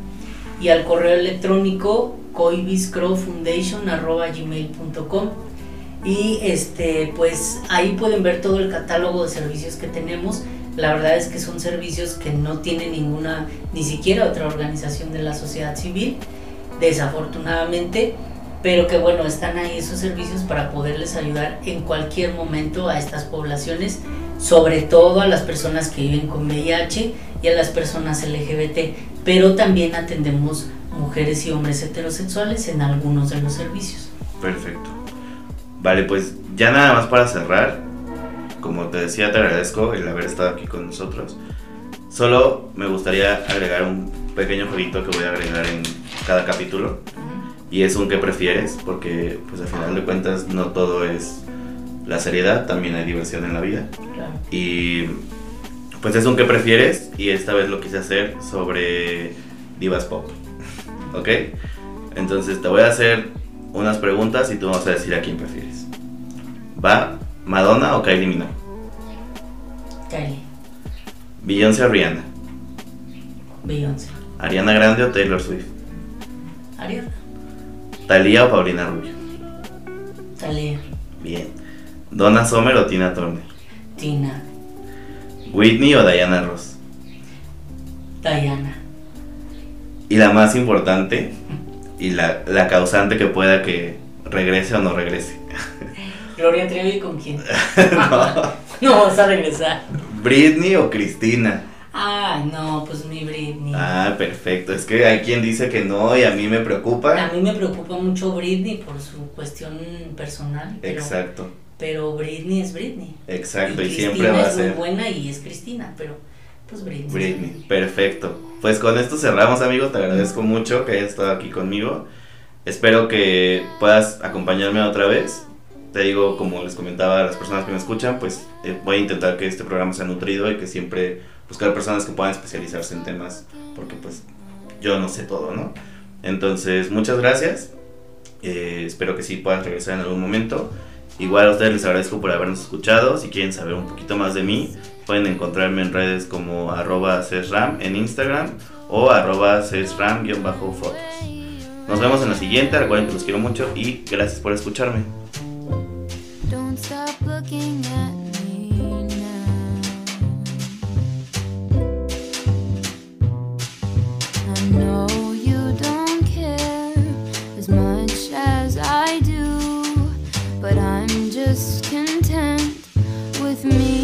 S2: y al correo electrónico coibiscrowfoundation@gmail.com y este pues ahí pueden ver todo el catálogo de servicios que tenemos. La verdad es que son servicios que no tiene ninguna ni siquiera otra organización de la sociedad civil desafortunadamente. Pero que bueno están ahí esos servicios para poderles ayudar en cualquier momento a estas poblaciones sobre todo a las personas que viven con VIH y a las personas LGBT pero también atendemos mujeres y hombres heterosexuales en algunos de los servicios.
S1: Perfecto. Vale, pues ya nada más para cerrar. Como te decía, te agradezco el haber estado aquí con nosotros. Solo me gustaría agregar un pequeño jueguito que voy a agregar en cada capítulo. Y es un que prefieres, porque pues al final de cuentas no todo es la seriedad, también hay diversión en la vida. Y pues es un que prefieres y esta vez lo quise hacer sobre divas pop. <laughs> ¿Ok? Entonces te voy a hacer unas preguntas y tú vas a decir a quién prefieres. ¿Va Madonna o Kylie Minogue?
S2: Kylie,
S1: Beyoncé o Rihanna?
S2: Beyoncé,
S1: ¿Ariana Grande o Taylor Swift?
S2: Ariana,
S1: ¿Thalía o Paulina Rubio?
S2: Thalía,
S1: Bien. ¿Donna Summer o Tina Turner?
S2: Tina,
S1: ¿Whitney o Diana Ross?
S2: Diana,
S1: Y la más importante <laughs> y la, la causante que pueda que regrese o no regrese. <laughs>
S2: Gloria Trevi con quién? <laughs>
S1: No.
S2: No vas a regresar.
S1: ¿Britney o Cristina?
S2: Ay, no, pues mi Britney.
S1: Ah, perfecto. Es que hay quien dice que no y a mí me
S2: A
S1: preocupa.
S2: mí me preocupa mucho Britney por su cuestión personal. Pero,
S1: Exacto,
S2: pero Britney es Britney.
S1: exacto. Y, siempre va a
S2: es muy
S1: ser
S2: buena y es Cristina, pero pues Britney.
S1: Britney. Perfecto. Pues con esto cerramos, amigo. Te agradezco mucho que hayas estado aquí conmigo. Espero que puedas acompañarme otra vez. Te digo, como les comentaba a las personas que me escuchan, pues eh, voy a intentar que este programa sea nutrido y que siempre buscar personas que puedan especializarse en temas, porque pues yo no sé todo, ¿no? Entonces, muchas gracias. Eh, espero que sí puedas regresar en algún momento. Igual a ustedes les agradezco por habernos escuchado. Si quieren saber un poquito más de mí, pueden encontrarme en redes como arroba cesram en Instagram o arroba cesram-fotos. Nos vemos en la siguiente. Recuerden que los quiero mucho y gracias por escucharme.
S3: Me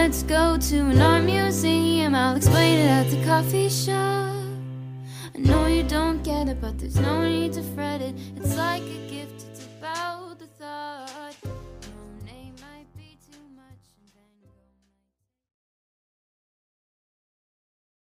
S3: Let's go to an art museum, I'll explain it at the coffee shop. I know you don't get it, but there's no need to fret it. It's like